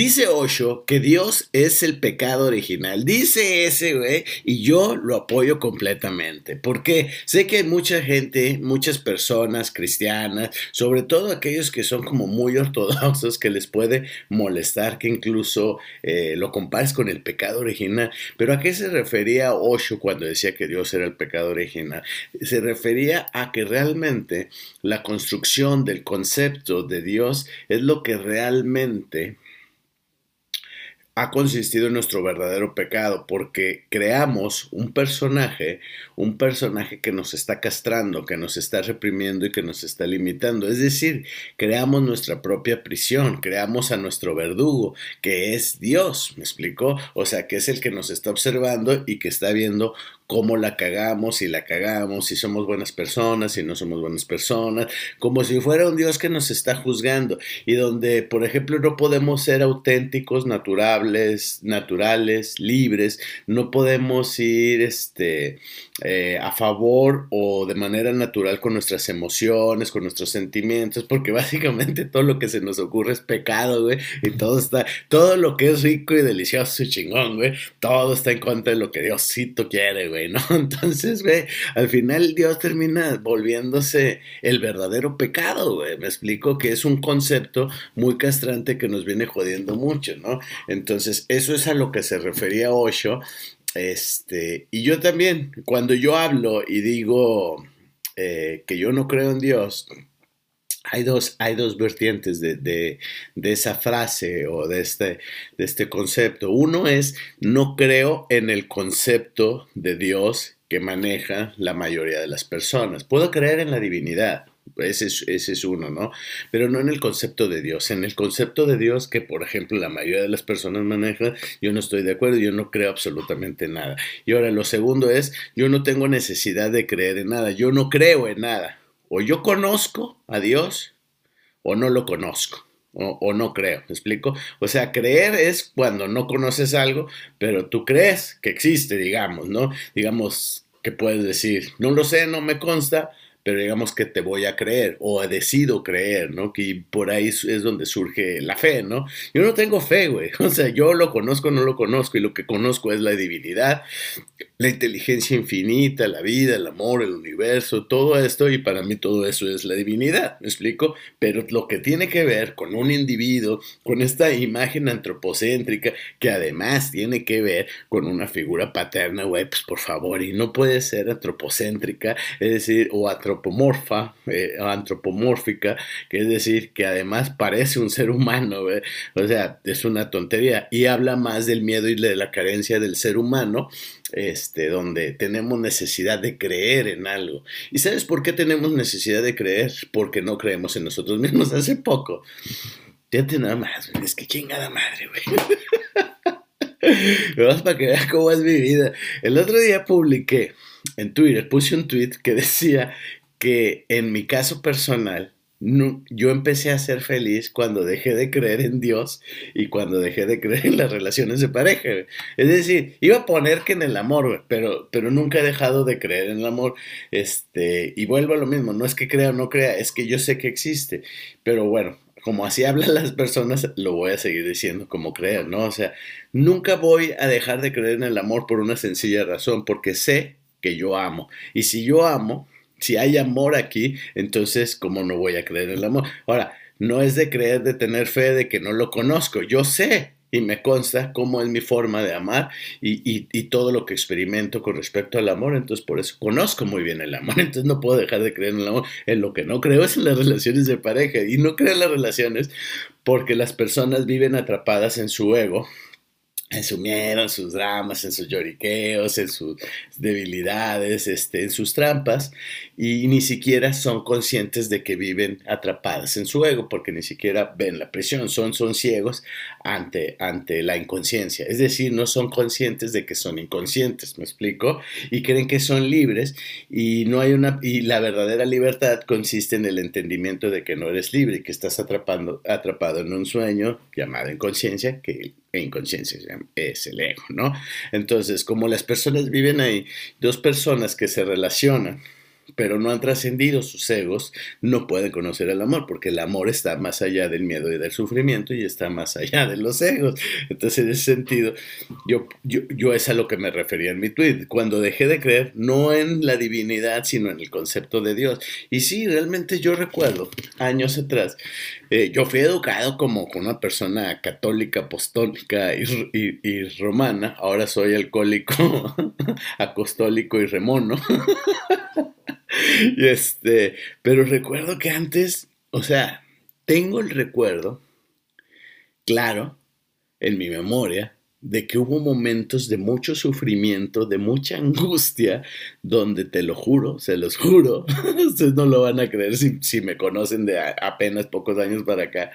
Dice Osho que Dios es el pecado original. Dice ese, güey, y yo lo apoyo completamente. Porque sé que hay mucha gente, muchas personas cristianas, sobre todo aquellos que son como muy ortodoxos, que les puede molestar que incluso eh, lo compares con el pecado original. Pero ¿a qué se refería Osho cuando decía que Dios era el pecado original? Se refería a que realmente la construcción del concepto de Dios es lo que realmente ha consistido en nuestro verdadero pecado, porque creamos un personaje, un personaje que nos está castrando, que nos está reprimiendo y que nos está limitando. Es decir, creamos nuestra propia prisión, creamos a nuestro verdugo, que es Dios, ¿me explicó? O sea, que es el que nos está observando y que está viendo cómo la cagamos, si la cagamos, si somos buenas personas, si no somos buenas personas, como si fuera un Dios que nos está juzgando y donde, por ejemplo, no podemos ser auténticos, naturales, naturales, libres, no podemos ir este, eh, a favor o de manera natural con nuestras emociones, con nuestros sentimientos, porque básicamente todo lo que se nos ocurre es pecado, güey, y todo está, todo lo que es rico y delicioso y chingón, güey, todo está en contra de lo que Diosito quiere, güey. ¿No? Entonces, güey, al final Dios termina volviéndose el verdadero pecado. Me explico que es un concepto muy castrante que nos viene jodiendo mucho, ¿no? Entonces, eso es a lo que se refería Osho. Este, y yo también, cuando yo hablo y digo eh, que yo no creo en Dios, hay dos, hay dos vertientes de, de, de, esa frase o de este, de este concepto. Uno es, no creo en el concepto de Dios que maneja la mayoría de las personas. Puedo creer en la divinidad, ese es, ese es, uno, ¿no? Pero no en el concepto de Dios. En el concepto de Dios que, por ejemplo, la mayoría de las personas manejan, yo no estoy de acuerdo, yo no creo absolutamente nada. Y ahora, lo segundo es, yo no tengo necesidad de creer en nada, yo no creo en nada o yo conozco a Dios o no lo conozco. O, no creo, ¿me explico? O sea, creer es cuando no conoces algo, pero tú crees que existe, digamos, ¿no? Digamos que puedes decir, no lo sé, no me consta, pero digamos que te voy a creer o decido creer, ¿no? Que por ahí es donde surge la fe, ¿no? Yo no tengo fe, güey. O sea, yo lo conozco, no lo conozco y lo que conozco es la divinidad, la inteligencia infinita, la vida, el amor, el universo, todo esto y para mí todo eso es la divinidad, ¿me explico? Pero lo que tiene que ver con un individuo, con esta imagen antropocéntrica que además tiene que ver con una figura paterna, güey, pues por favor, y no puede ser antropocéntrica, es decir, o antropomorfa, eh, antropomórfica, que es decir, que además parece un ser humano, o sea, es una tontería, y habla más del miedo y de la carencia del ser humano, este, donde tenemos necesidad de creer en algo. ¿Y sabes por qué tenemos necesidad de creer? Porque no creemos en nosotros mismos hace poco. Fíjate nada más, es que chingada madre, güey. Vamos para que veas cómo es mi vida. El otro día publiqué en Twitter, puse un tweet que decía que en mi caso personal, yo empecé a ser feliz cuando dejé de creer en Dios y cuando dejé de creer en las relaciones de pareja. Es decir, iba a poner que en el amor, pero, pero nunca he dejado de creer en el amor. Este, y vuelvo a lo mismo, no es que crea o no crea, es que yo sé que existe. Pero bueno, como así hablan las personas, lo voy a seguir diciendo como crean, ¿no? O sea, nunca voy a dejar de creer en el amor por una sencilla razón, porque sé que yo amo. Y si yo amo, si hay amor aquí, entonces, ¿cómo no voy a creer en el amor? Ahora, no es de creer, de tener fe de que no lo conozco. Yo sé y me consta cómo es mi forma de amar y, y, todo lo que experimento con respecto al amor. Entonces, por eso conozco muy bien el amor. Entonces, no puedo dejar de creer en el amor. En lo que no creo es en las relaciones de pareja. Y no creo en las relaciones porque las personas viven atrapadas en su ego en su miedo, en sus dramas, en sus lloriqueos, en sus debilidades, este, en sus trampas, y ni siquiera son conscientes de que viven atrapadas en su ego, porque ni siquiera ven la presión, son, son ciegos ante, ante la inconsciencia, es decir, no son conscientes de que son inconscientes, ¿me explico? Y creen que son libres, y, no hay una, y la verdadera libertad consiste en el entendimiento de que no eres libre y que estás atrapando, atrapado en un sueño llamado inconsciencia, que e inconsciencia es el ego, ¿no? Entonces, como las personas viven ahí, dos personas que se relacionan, pero no han trascendido sus egos, no pueden conocer el amor, porque el amor está más allá del miedo y del sufrimiento y está más allá de los egos. Entonces, en ese sentido, yo, yo, yo es a lo que me refería en mi tweet. Cuando dejé de creer, no en la divinidad, sino en el concepto de Dios. Y sí, realmente yo recuerdo, años atrás, eh, yo fui educado como una persona católica, apostólica y, y romana. Ahora soy alcohólico, acostólico y remono. este, pero recuerdo que antes, o sea, tengo el recuerdo, claro, en mi memoria, de que hubo momentos de mucho sufrimiento, de mucha angustia, donde te lo juro, se los juro, ustedes no lo van a creer si, si me conocen de apenas pocos años para acá,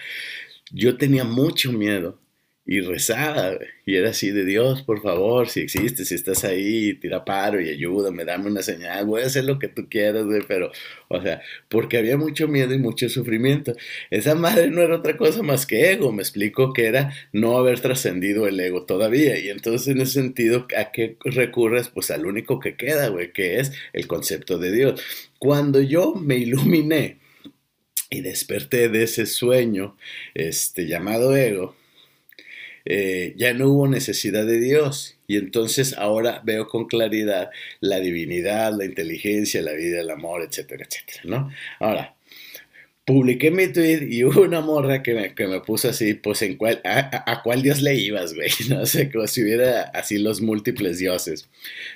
yo tenía mucho miedo y rezaba, y era así de Dios, por favor, si existes, si estás ahí, tira paro y ayúdame, dame una señal, voy a hacer lo que tú quieras, güey, pero, o sea, porque había mucho miedo y mucho sufrimiento. Esa madre no era otra cosa más que ego, me explico que era no haber trascendido el ego todavía, y entonces en ese sentido, ¿a qué recurres? Pues al único que queda, güey, que es el concepto de Dios. Cuando yo me iluminé y desperté de ese sueño, este, llamado ego, eh, ya no hubo necesidad de Dios. Y entonces ahora veo con claridad la divinidad, la inteligencia, la vida, el amor, etcétera, etcétera, ¿no? Ahora, publiqué mi tweet y hubo una morra que me, que me puso así, pues en cuál, a, cuál dios le ibas, güey, no sé, como si hubiera así los múltiples dioses.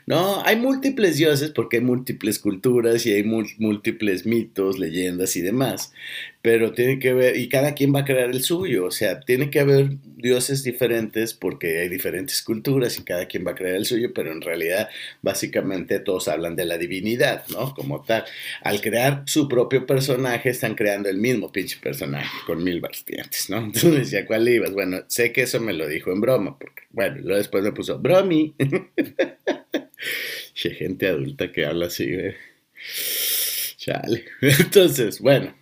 No, hay múltiples dioses porque hay múltiples culturas y hay múltiples mitos, leyendas y demás, pero tiene que ver, y cada quien va a crear el suyo, o sea, tiene que haber dioses diferentes porque hay diferentes culturas y cada quien va a crear el suyo, pero en realidad básicamente todos hablan de la divinidad, ¿no? Como tal. Al crear su propio personaje están creando el mismo pinche personaje con mil vertientes, ¿no? Entonces decía, ¿cuál ibas? Bueno, sé que eso me lo dijo en broma, porque, bueno, luego después me puso, bromi. gente adulta que habla así, güey. Chale. Entonces, bueno,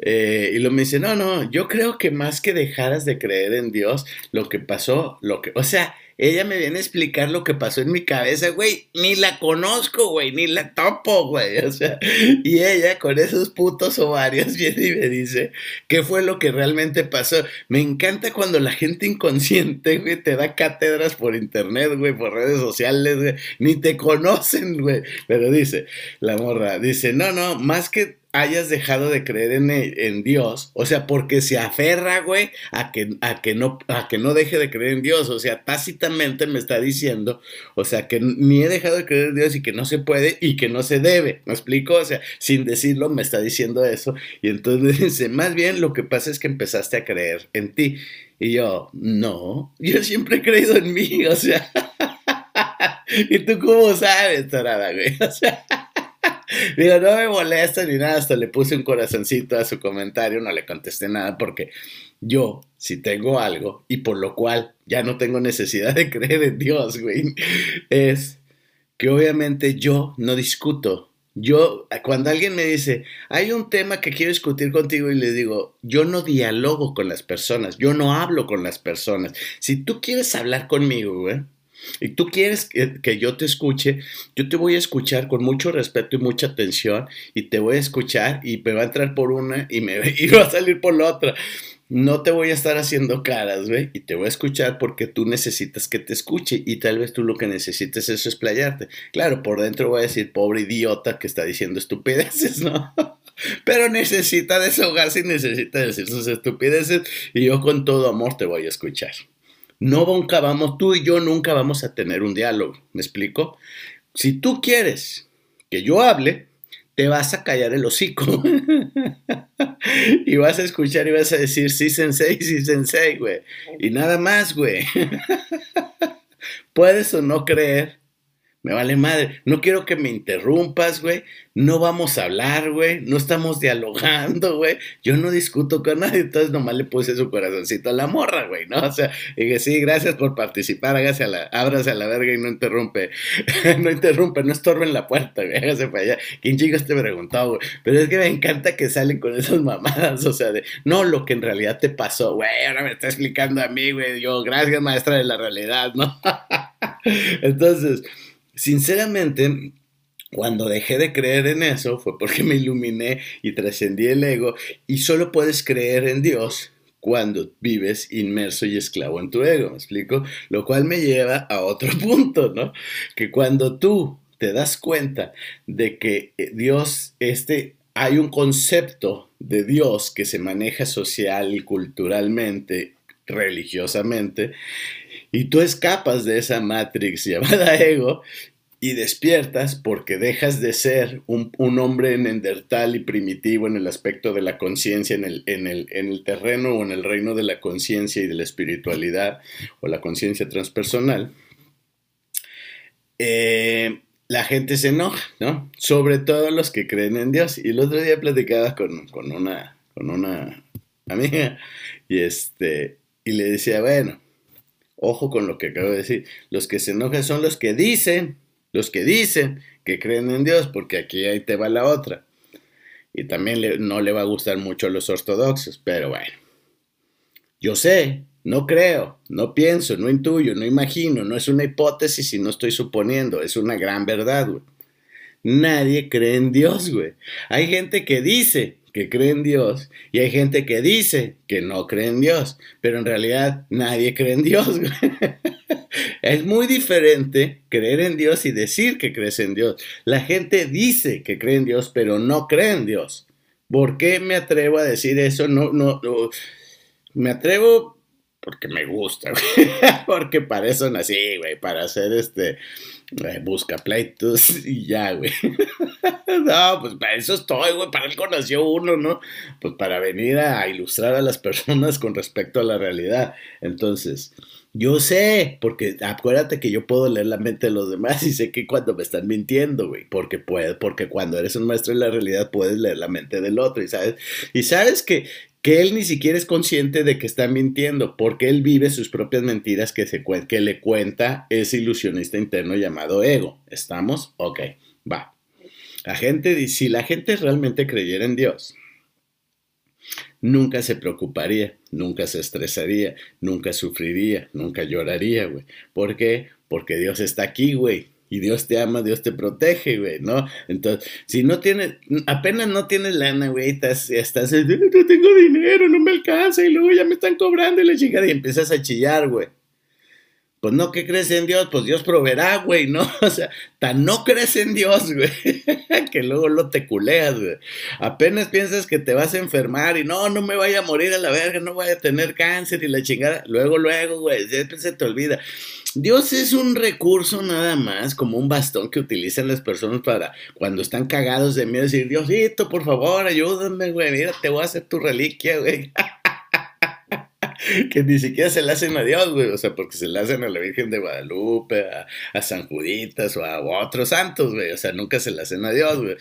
eh, y lo me dice, no, no, yo creo que más que dejaras de creer en Dios, lo que pasó, lo que, o sea, ella me viene a explicar lo que pasó en mi cabeza, güey, ni la conozco, güey, ni la topo, güey, o sea, y ella con esos putos ovarios viene y me dice, ¿qué fue lo que realmente pasó? Me encanta cuando la gente inconsciente, güey, te da cátedras por internet, güey, por redes sociales, güey, ni te conocen, güey, pero dice, la morra, dice, no, no, más que hayas dejado de creer en, en, Dios, o sea, porque se aferra, güey, a que, a, que no, a que no deje de creer en Dios, o sea, tácitamente me está diciendo, o sea, que ni he dejado de creer en Dios y que no se puede y que no se debe, ¿me explico? O sea, sin decirlo me está diciendo eso, y entonces dice, más bien lo que pasa es que empezaste a creer en ti, y yo, no, yo siempre he creído en mí, o sea, ¿y tú cómo sabes, tarada, güey? O sea... Digo, no me molesta ni nada, hasta le puse un corazoncito a su comentario, no le contesté nada porque yo, si tengo algo y por lo cual ya no tengo necesidad de creer en Dios, güey, es que obviamente yo no discuto. Yo, cuando alguien me dice, hay un tema que quiero discutir contigo y le digo, yo no dialogo con las personas, yo no hablo con las personas. Si tú quieres hablar conmigo, güey, y tú quieres que, yo te escuche, yo te voy a escuchar con mucho respeto y mucha atención y te voy a escuchar y me va a entrar por una y me y va a salir por la otra. No te voy a estar haciendo caras, güey, y te voy a escuchar porque tú necesitas que te escuche y tal vez tú lo que necesites es explayarte. Claro, por dentro voy a decir, pobre idiota que está diciendo estupideces, ¿no? Pero necesita desahogarse y necesita decir sus estupideces y yo con todo amor te voy a escuchar no nunca vamos, tú y yo nunca vamos a tener un diálogo. ¿Me explico? Si tú quieres que yo hable, te vas a callar el hocico. y vas a escuchar y vas a decir, sí, sensei, sí, sensei, güey. Y nada más, güey. Puedes o no creer me vale madre. No quiero que me interrumpas, güey. No vamos a hablar, güey. No estamos dialogando, güey. Yo no discuto con nadie. Entonces nomás le puse su corazoncito a la morra, güey, ¿no? O sea, dije, sí, gracias por participar. Hágase a la, ábrase a la verga y no interrumpe. no interrumpe, no estorbe en la puerta, güey. Hágase para allá. ¿Quién chicos te preguntó, güey? Pero es que me encanta que salen con esas mamadas. O sea, de, no lo que en realidad te pasó, güey. Ahora me está explicando a mí, güey. Yo, gracias, maestra de la realidad, ¿no? Entonces sinceramente, Cuando dejé de creer en eso fue porque me iluminé y trascendí el ego y solo puedes creer en Dios cuando vives inmerso y esclavo en tu ego, ¿me explico? Lo cual me lleva a otro punto, ¿no? Que cuando tú te das cuenta de que eh, Dios, este, hay un concepto de Dios que se maneja social, culturalmente, religiosamente, y tú escapas de esa matrix llamada ego y despiertas porque dejas de ser un, hombre nendertal y primitivo en el aspecto de la conciencia, en el, en, el, en el terreno o en el reino de la conciencia y de la espiritualidad o la conciencia transpersonal. Eh, la gente se enoja, ¿no? Sobre todo los que creen en Dios. Y el otro día platicaba con, con, una, con una amiga y, este, y le decía, bueno, ojo con lo que acabo de decir, los que se enojan son los que dicen los que dicen que creen en Dios, porque aquí ahí te va la otra. Y también no le va a gustar mucho a los ortodoxos, pero bueno. Yo sé, no creo, no pienso, no intuyo, no imagino, no es una hipótesis y no estoy suponiendo, es una gran verdad, güey. Nadie cree en Dios, güey. Hay gente que dice que cree en Dios y hay gente que dice que no cree en Dios, pero en realidad nadie cree en Dios. Es muy diferente creer en Dios y decir que crees en Dios. La gente dice que cree en Dios, pero no cree en Dios. ¿Por qué me atrevo a decir eso? No, no, no. Me atrevo porque me gusta, porque para eso nací, güey, para hacer este eh, busca pleitos y ya, güey. no, pues para eso estoy, güey, para él conoció uno, ¿no? Pues para venir a ilustrar a las personas con respecto a la realidad. Entonces, yo sé, porque acuérdate que yo puedo leer la mente de los demás y sé que cuando me están mintiendo, güey, porque puede, porque cuando eres un maestro de la realidad puedes leer la mente del otro y sabes, y sabes que, que él ni siquiera es consciente de que está mintiendo, porque él vive sus propias mentiras que, le cuenta ese ilusionista interno llamado ego. ¿Estamos? Ok, va. La gente, si la gente realmente creyera en Dios, nunca se preocuparía, nunca se estresaría, nunca sufriría, nunca lloraría, güey. ¿Por qué? Porque Dios está aquí, güey. Y Dios te ama, Dios te protege, güey, ¿no? Entonces, si no tienes, apenas no tienes lana, güey, estás, estás, no tengo dinero, no me alcanza, y luego ya me están cobrando y la chingada, y empiezas a chillar, güey. Pues no que crees en Dios, pues Dios proveerá, güey, ¿no? O sea, tan no crees en Dios, güey, que luego lo te culeas, güey. Apenas piensas que te vas a enfermar y no, no me vaya a morir a la verga, no vaya a tener cáncer y la chingada. Luego, luego, güey, siempre se te olvida. Dios es un recurso nada más, como un bastón que utilizan las personas para cuando están cagados de miedo decir, Diosito, por favor, ayúdame, güey, mira, te voy a hacer tu reliquia, güey. que ni siquiera se le hacen a Dios, güey. O sea, porque se le hacen a la Virgen de Guadalupe, a, San Juditas o a, otros santos, güey. O sea, nunca se le hacen a Dios, güey.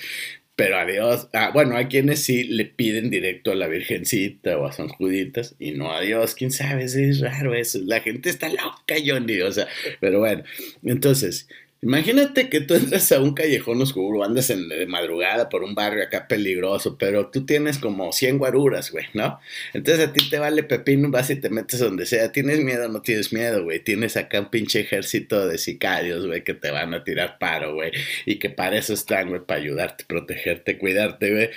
Pero a Dios, ah, bueno, hay quienes sí le piden directo a la Virgencita o a San Juditas y no a Dios. Quién sabe, es raro eso. La gente está loca, Johnny. O sea, pero bueno, entonces, Imagínate que tú entras a un callejón oscuro, andas en, de madrugada por un barrio acá peligroso, pero tú tienes como 100 guaruras, güey, ¿no? Entonces a ti te vale pepino, vas y te metes donde sea. ¿Tienes miedo no tienes miedo, güey? Tienes acá un pinche ejército de sicarios, güey, que te van a tirar paro, güey. Y que para eso están, güey, para ayudarte, protegerte, cuidarte, güey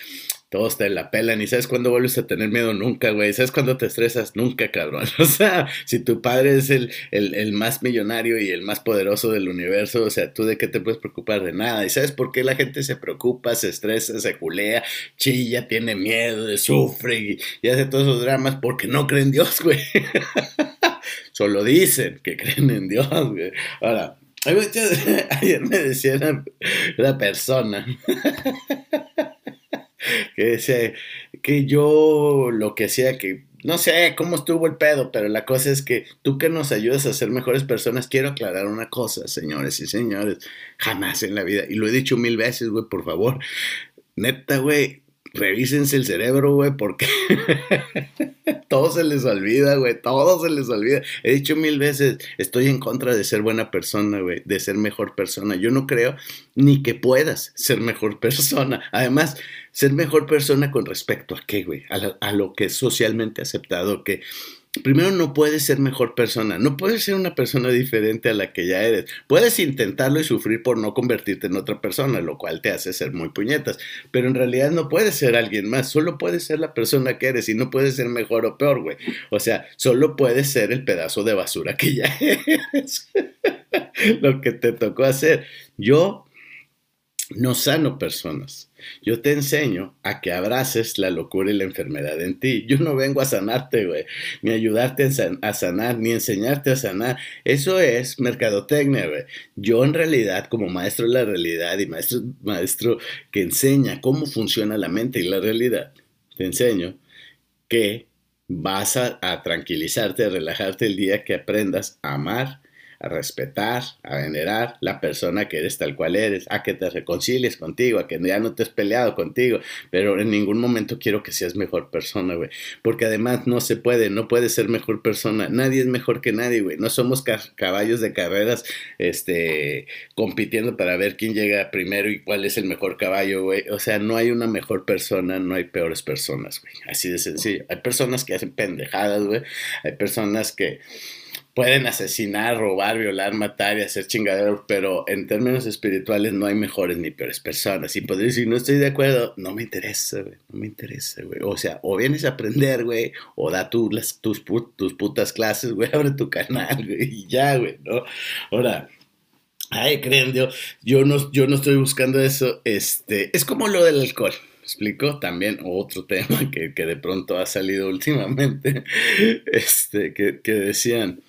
todos te la pelan y sabes cuándo vuelves a tener miedo nunca, güey. ¿Sabes cuándo te estresas? Nunca, cabrón. O sea, si tu padre es el, el, más millonario y el más poderoso del universo, o sea, ¿tú de qué te puedes preocupar? De nada. ¿Y sabes por qué la gente se preocupa, se estresa, se culea, chilla, tiene miedo, sufre y, y hace todos esos dramas? Porque no creen en Dios, güey. Solo dicen que creen en Dios, güey. Ahora, ayer me decía una, una persona que decía que yo lo que hacía que no sé cómo estuvo el pedo, pero la cosa es que tú que nos ayudas a ser mejores personas, quiero aclarar una cosa, señores y señores, jamás en la vida, y lo he dicho mil veces, güey, por favor, neta, güey, revísense el cerebro, güey, porque todo se les olvida, güey, todo se les olvida. He dicho mil veces, estoy en contra de ser buena persona, güey, de ser mejor persona. Yo no creo ni que puedas ser mejor persona. Además, ser mejor persona con respecto a qué, güey, a, lo que es socialmente aceptado, que primero no puedes ser mejor persona, no puedes ser una persona diferente a la que ya eres. Puedes intentarlo y sufrir por no convertirte en otra persona, lo cual te hace ser muy puñetas, pero en realidad no puedes ser alguien más, solo puedes ser la persona que eres y no puedes ser mejor o peor, güey. O sea, solo puedes ser el pedazo de basura que ya eres. lo que te tocó hacer. Yo no sano personas. Yo te enseño a que abraces la locura y la enfermedad en ti. Yo no vengo a sanarte, güey, ni ayudarte a sanar, ni enseñarte a sanar. Eso es mercadotecnia, güey. Yo en realidad, como maestro de la realidad y maestro, maestro que enseña cómo funciona la mente y la realidad, te enseño que vas a, a tranquilizarte, a relajarte el día que aprendas a amar a respetar, a venerar la persona que eres tal cual eres, a que te reconcilies contigo, a que ya no te has peleado contigo, pero en ningún momento quiero que seas mejor persona, güey, porque además no se puede, no puedes ser mejor persona, nadie es mejor que nadie, güey, no somos caballos de carreras, este, compitiendo para ver quién llega primero y cuál es el mejor caballo, güey, o sea, no hay una mejor persona, no hay peores personas, güey, así de sencillo, hay personas que hacen pendejadas, güey, hay personas que pueden asesinar, robar, violar, matar y hacer chingaderos, pero en términos espirituales no hay mejores ni peores personas. Y podría decir, no estoy de acuerdo, no me interesa, güey, no me interesa, güey. O sea, o vienes a aprender, güey, o da tú las, tus, tus putas clases, güey, abre tu canal, güey, y ya, güey, ¿no? Ahora, ay, creen, yo, yo, no, yo no estoy buscando eso, este, es como lo del alcohol. explico? También otro tema que, que, de pronto ha salido últimamente, este, que, que decían,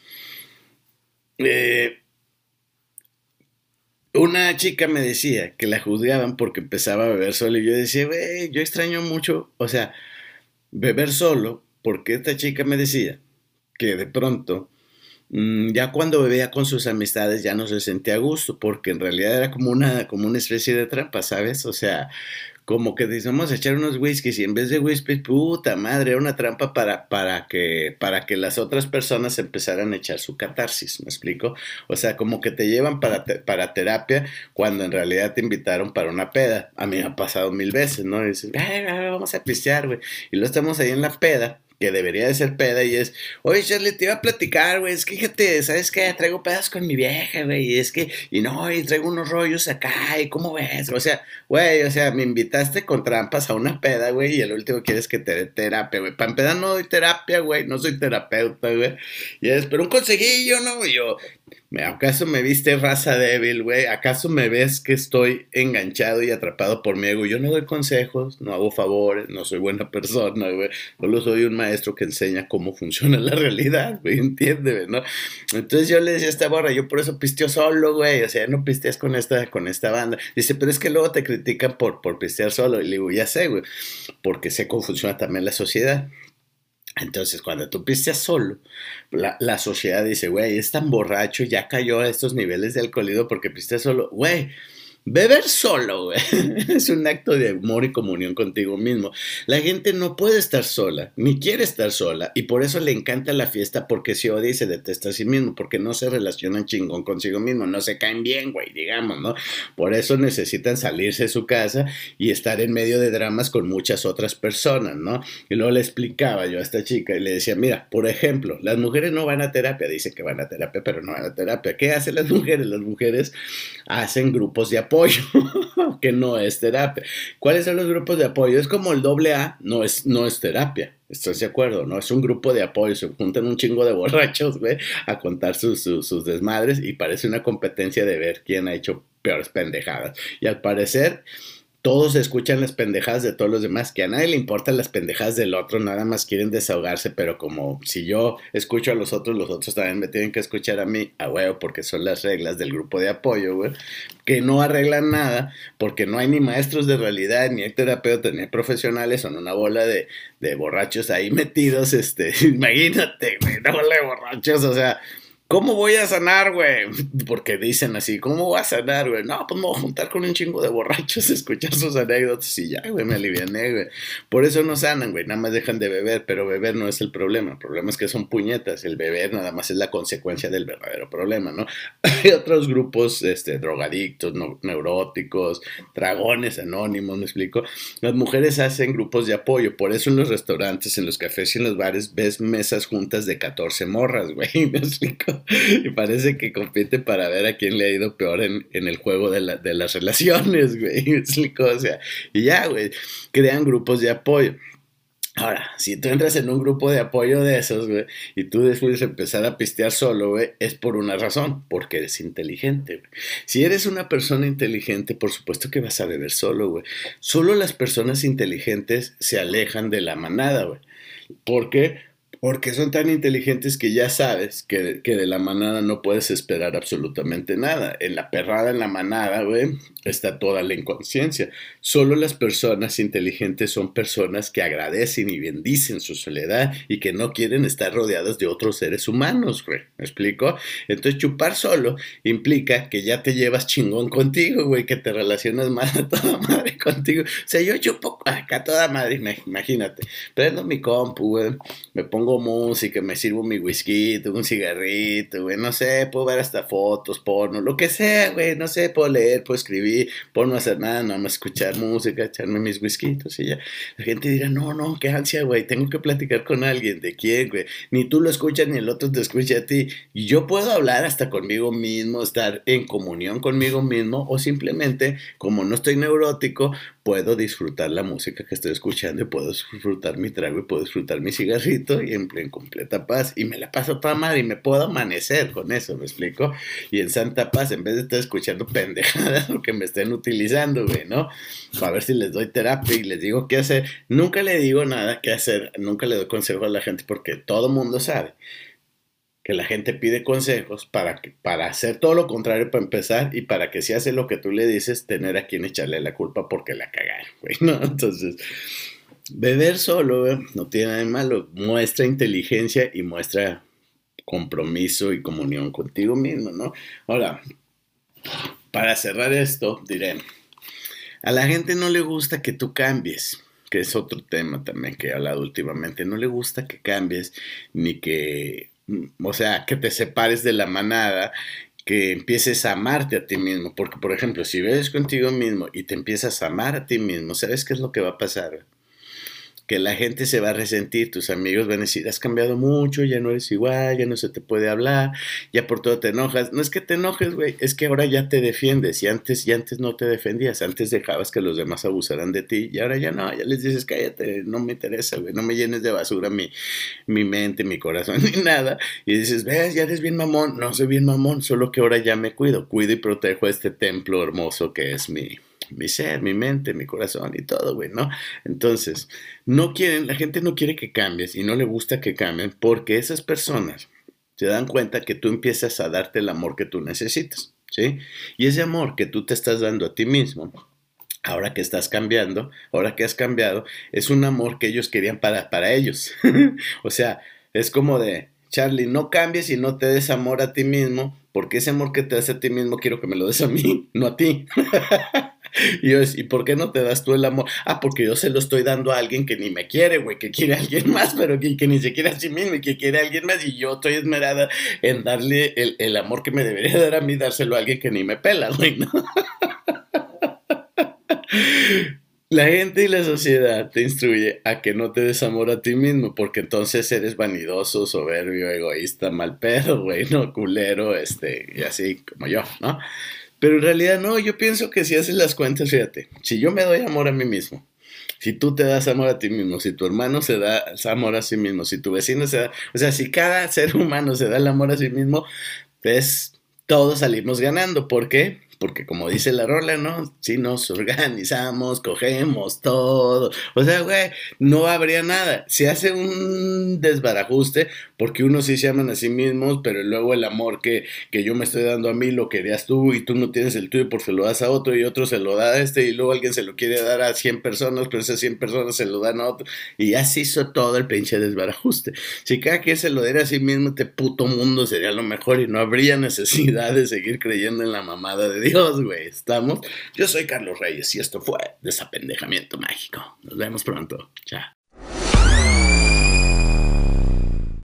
eh, una chica me decía que la juzgaban porque empezaba a beber solo y yo decía, güey, yo extraño mucho, o sea, beber solo, porque esta chica me decía que de pronto, mm, ya cuando bebía con sus amistades ya no se sentía a gusto, porque en realidad era como una, como una especie de trampa, ¿sabes? O sea, como que decimos echar unos whiskies y en vez de whiskies, puta madre, era una trampa para, para, que, para que las otras personas empezaran a echar su catarsis, ¿me explico? O sea, como que te llevan para, para terapia cuando en realidad te invitaron para una peda. A mí me ha pasado mil veces, ¿no? Y dices, vamos a pistear, güey. Y luego estamos ahí en la peda que debería de ser peda y es, oye Charlie, te iba a platicar, güey, es que fíjate, ¿sabes qué? Traigo pedas con mi vieja, güey, y es que, y no, y traigo unos rollos acá, y ¿cómo ves? O sea, güey, o sea, me invitaste con trampas a una peda, güey, y el último quieres que te dé terapia, güey. Para empezar no doy terapia, güey, no soy terapeuta, güey. Y es, pero un consejillo, ¿no? Y yo, ¿Acaso me viste raza débil, güey? ¿Acaso me ves que estoy enganchado y atrapado por mi ego? Yo no doy consejos, no hago favores, no soy buena persona, güey. Solo soy un maestro que enseña cómo funciona la realidad, güey, entiéndeme, ¿no? Entonces yo le decía a esta borra, yo por eso pisteo solo, güey, o sea, no pisteas con esta, con esta banda. Dice, pero es que luego te critican por, por pistear solo. Y le digo, ya sé, güey, porque sé cómo funciona también la sociedad. Entonces, cuando tú pisteas solo, la, la sociedad dice, güey, es tan borracho, ya cayó a estos niveles de alcoholismo porque pisteas solo. Güey, Beber solo, güey, es un acto de amor y comunión contigo mismo. La gente no puede estar sola, ni quiere estar sola, y por eso le encanta la fiesta porque se odia y se detesta a sí mismo, porque no se relacionan chingón consigo mismo, no se caen bien, güey, digamos, ¿no? Por eso necesitan salirse de su casa y estar en medio de dramas con muchas otras personas, ¿no? Y luego le explicaba yo a esta chica y le decía, mira, por ejemplo, las mujeres no van a terapia, dice que van a terapia, pero no van a terapia. ¿Qué hacen las mujeres? Las mujeres hacen grupos de apoyo apoyo, que no es terapia. ¿Cuáles son los grupos de apoyo? Es como el doble A, no es, no es terapia. ¿Estás de acuerdo? No es un grupo de apoyo, se juntan un chingo de borrachos, güey, a contar sus, sus desmadres y parece una competencia de ver quién ha hecho peores pendejadas. Y al parecer, todos escuchan las pendejadas de todos los demás, que a nadie le importan las pendejadas del otro, nada más quieren desahogarse, pero como si yo escucho a los otros, los otros también me tienen que escuchar a mí, a huevo, porque son las reglas del grupo de apoyo, güey, que no arreglan nada, porque no hay ni maestros de realidad, ni hay terapeutas, ni hay profesionales, son una bola de, de borrachos ahí metidos, este, imagínate, güey, una bola de borrachos, o sea, ¿Cómo voy a sanar, güey? Porque dicen así, ¿cómo voy a sanar, güey? No, pues me voy a juntar con un chingo de borrachos, escuchar sus anécdotas y ya, güey, me aliviané, güey. Por eso no sanan, güey, nada más dejan de beber, pero beber no es el problema. El problema es que son puñetas. El beber nada más es la consecuencia del verdadero problema, ¿no? Hay otros grupos, este, drogadictos, neuróticos, dragones anónimos, ¿me explico? Las mujeres hacen grupos de apoyo, por eso en los restaurantes, en los cafés y en los bares ves mesas juntas de 14 morras, güey, ¿me explico? y parece que compite para ver a quién le ha ido peor en, el juego de, las relaciones, güey. O sea, y ya, güey, crean grupos de apoyo. Ahora, si tú entras en un grupo de apoyo de esos, güey, y tú después empezar a pistear solo, güey, es por una razón, porque eres inteligente, güey. Si eres una persona inteligente, por supuesto que vas a beber solo, güey. Solo las personas inteligentes se alejan de la manada, güey. ¿Por qué? Porque son tan inteligentes que ya sabes que, de la manada no puedes esperar absolutamente nada. En la perrada, en la manada, güey, está toda la inconsciencia. Solo las personas inteligentes son personas que agradecen y bendicen su soledad y que no quieren estar rodeadas de otros seres humanos, güey. ¿Me explico? Entonces, chupar solo implica que ya te llevas chingón contigo, güey, que te relacionas más a toda madre contigo. O sea, yo chupo acá toda madre, imagínate. Prendo mi compu, güey, me pongo música, me sirvo mi whisky, un cigarrito, güey, no sé, puedo ver hasta fotos, porno, lo que sea, güey, no sé, puedo leer, puedo escribir, puedo no hacer nada, nada más escuchar música, echarme mis whiskitos y ya. La gente dirá, no, no, qué ansia, güey, tengo que platicar con alguien, ¿de quién, güey? Ni tú lo escuchas ni el otro te escucha a ti. Y yo puedo hablar hasta conmigo mismo, estar en comunión conmigo mismo o simplemente, como no estoy neurótico, puedo disfrutar la música que estoy escuchando y puedo disfrutar mi trago y puedo disfrutar mi cigarrito y en, completa paz y me la paso toda madre y me puedo amanecer con eso, ¿me explico? Y en santa paz, en vez de estar escuchando pendejadas o que me estén utilizando, güey, ¿no? A ver si les doy terapia y les digo qué hacer. Nunca le digo nada qué hacer, nunca le doy consejo a la gente porque todo mundo sabe que la gente pide consejos para, que, para hacer todo lo contrario para empezar y para que si hace lo que tú le dices, tener a quien echarle la culpa porque la cagaron, güey, ¿no? Entonces, beber solo no tiene nada de malo, muestra inteligencia y muestra compromiso y comunión contigo mismo, ¿no? Ahora, para cerrar esto, diré, a la gente no le gusta que tú cambies que es otro tema también que he hablado últimamente, no le gusta que cambies ni que o sea, que te separes de la manada, que empieces a amarte a ti mismo, porque por ejemplo, si ves contigo mismo y te empiezas a amar a ti mismo, ¿sabes qué es lo que va a pasar? Que la gente se va a resentir, tus amigos van a decir, has cambiado mucho, ya no eres igual, ya no se te puede hablar, ya por todo te enojas. No es que te enojes, güey, es que ahora ya te defiendes y antes, y antes no te defendías, antes dejabas que los demás abusaran de ti y ahora ya no, ya les dices, cállate, no me interesa, güey, no me llenes de basura mi, mi mente, mi corazón, ni nada. Y dices, ves, ya eres bien mamón, no soy bien mamón, solo que ahora ya me cuido, cuido y protejo este templo hermoso que es mi, mi ser, mi mente, mi corazón y todo, güey, ¿no? Entonces, no quieren, la gente no quiere que cambies y no le gusta que cambien porque esas personas se dan cuenta que tú empiezas a darte el amor que tú necesitas, ¿sí? Y ese amor que tú te estás dando a ti mismo, ahora que estás cambiando, ahora que has cambiado, es un amor que ellos querían para, para ellos. o sea, es como de, Charlie, no cambies y no te des amor a ti mismo, porque ese amor que te das a ti mismo quiero que me lo des a mí, no a ti. Y yo ¿y por qué no te das tú el amor? Ah, porque yo se lo estoy dando a alguien que ni me quiere, güey, que quiere a alguien más, pero que, ni se quiere a sí mismo y que quiere a alguien más. Y yo estoy esmerada en darle el, el amor que me debería dar a mí, dárselo a alguien que ni me pela, güey, ¿no? La gente y la sociedad te instruye a que no te des amor a ti mismo, porque entonces eres vanidoso, soberbio, egoísta, mal pedo, güey, no culero, este, y así como yo, ¿no? Pero en realidad no, yo pienso que si haces las cuentas, fíjate, si yo me doy amor a mí mismo, si tú te das amor a ti mismo, si tu hermano se da amor a sí mismo, si tu vecino se da, o sea, si cada ser humano se da el amor a sí mismo, pues todos salimos ganando. ¿Por qué? Porque como dice la rola, ¿no? Si nos organizamos, cogemos todo. O sea, güey, no habría nada. Se hace un desbarajuste porque unos sí se aman a sí mismos, pero luego el amor que, que yo me estoy dando a mí lo querías tú y tú no tienes el tuyo porque lo das a otro y otro se lo da a este y luego alguien se lo quiere dar a 100 personas, pero esas 100 personas se lo dan a otro y ya se hizo todo el pinche desbarajuste. Si cada quien se lo diera a sí mismo, este puto mundo sería lo mejor y no habría necesidad de seguir creyendo en la mamada de Dios, güey. ¿Estamos? Yo soy Carlos Reyes y esto fue Desapendejamiento Mágico. Nos vemos pronto. Chao.